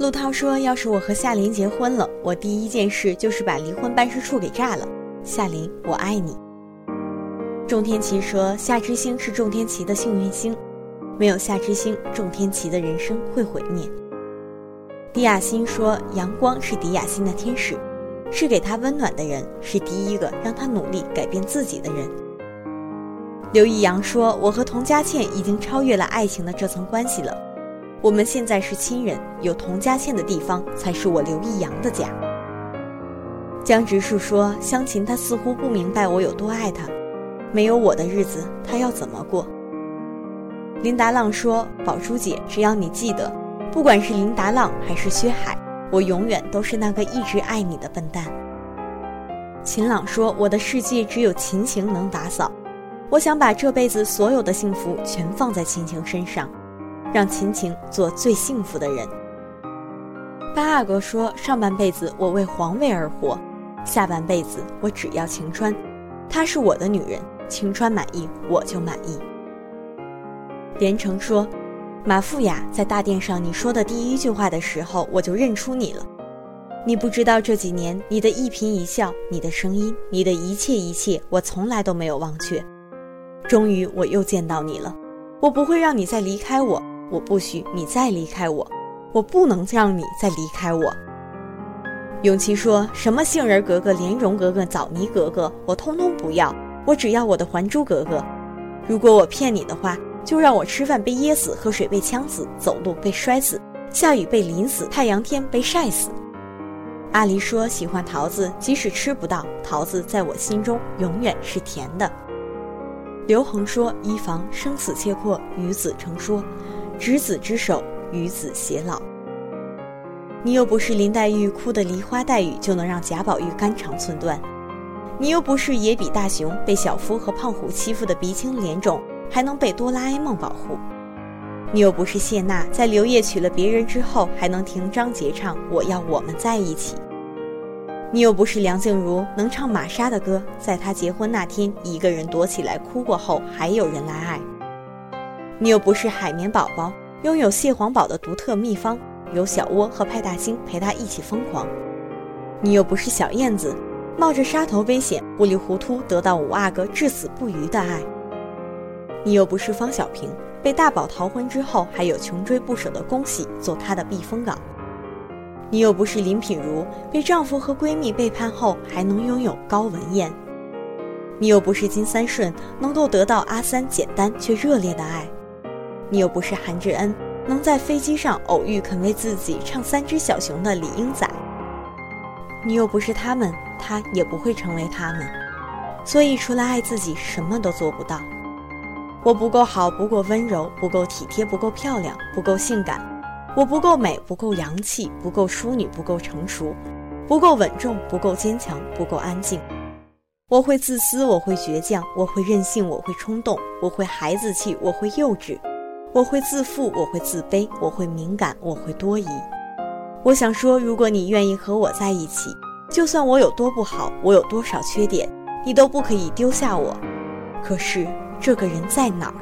陆涛说：“要是我和夏琳结婚了，我第一件事就是把离婚办事处给炸了。”夏琳，我爱你。仲天齐说：“夏之星是仲天齐的幸运星，没有夏之星，仲天齐的人生会毁灭。”迪亚欣说：“阳光是迪亚欣的天使，是给他温暖的人，是第一个让他努力改变自己的人。”刘易阳说：“我和童佳倩已经超越了爱情的这层关系了。”我们现在是亲人，有童佳倩的地方才是我刘易阳的家。江直树说：“湘琴，他似乎不明白我有多爱他，没有我的日子，他要怎么过？”林达浪说：“宝珠姐，只要你记得，不管是林达浪还是薛海，我永远都是那个一直爱你的笨蛋。”秦朗说：“我的世界只有秦晴能打扫，我想把这辈子所有的幸福全放在秦晴身上。”让秦晴做最幸福的人。八阿哥说：“上半辈子我为皇位而活，下半辈子我只要晴川，她是我的女人，晴川满意我就满意。”连城说：“马富雅在大殿上你说的第一句话的时候，我就认出你了。你不知道这几年你的一颦一笑，你的声音，你的一切一切，我从来都没有忘却。终于我又见到你了，我不会让你再离开我。”我不许你再离开我，我不能让你再离开我。永琪说什么杏仁格格、莲蓉格格、枣泥格格，我通通不要，我只要我的还珠格格。如果我骗你的话，就让我吃饭被噎死，喝水被呛死，走路被摔死，下雨被淋死，太阳天被晒死。阿离说喜欢桃子，即使吃不到桃子，在我心中永远是甜的。刘恒说衣防生死契阔，与子成说。执子之手，与子偕老。你又不是林黛玉哭的梨花带雨就能让贾宝玉肝肠寸断，你又不是野比大雄被小夫和胖虎欺负的鼻青脸肿还能被哆啦 A 梦保护，你又不是谢娜在刘烨娶了别人之后还能听张杰唱我要我们在一起，你又不是梁静茹能唱玛莎的歌，在她结婚那天一个人躲起来哭过后还有人来爱。你又不是海绵宝宝，拥有蟹黄堡的独特秘方，有小窝和派大星陪他一起疯狂。你又不是小燕子，冒着杀头危险，糊里糊涂得到五阿哥至死不渝的爱。你又不是方小平，被大宝逃婚之后，还有穷追不舍的恭喜做他的避风港。你又不是林品如，被丈夫和闺蜜背叛后，还能拥有高文艳。你又不是金三顺，能够得到阿三简单却热烈的爱。你又不是韩志恩，能在飞机上偶遇肯为自己唱《三只小熊》的李英仔。你又不是他们，他也不会成为他们。所以，除了爱自己，什么都做不到。我不够好，不够温柔，不够体贴，不够漂亮，不够性感。我不够美，不够洋气，不够淑女，不够成熟，不够稳重，不够坚强，不够安静。我会自私，我会倔强，我会任性，我会冲动，我会孩子气，我会幼稚。我会自负，我会自卑，我会敏感，我会多疑。我想说，如果你愿意和我在一起，就算我有多不好，我有多少缺点，你都不可以丢下我。可是这个人在哪儿？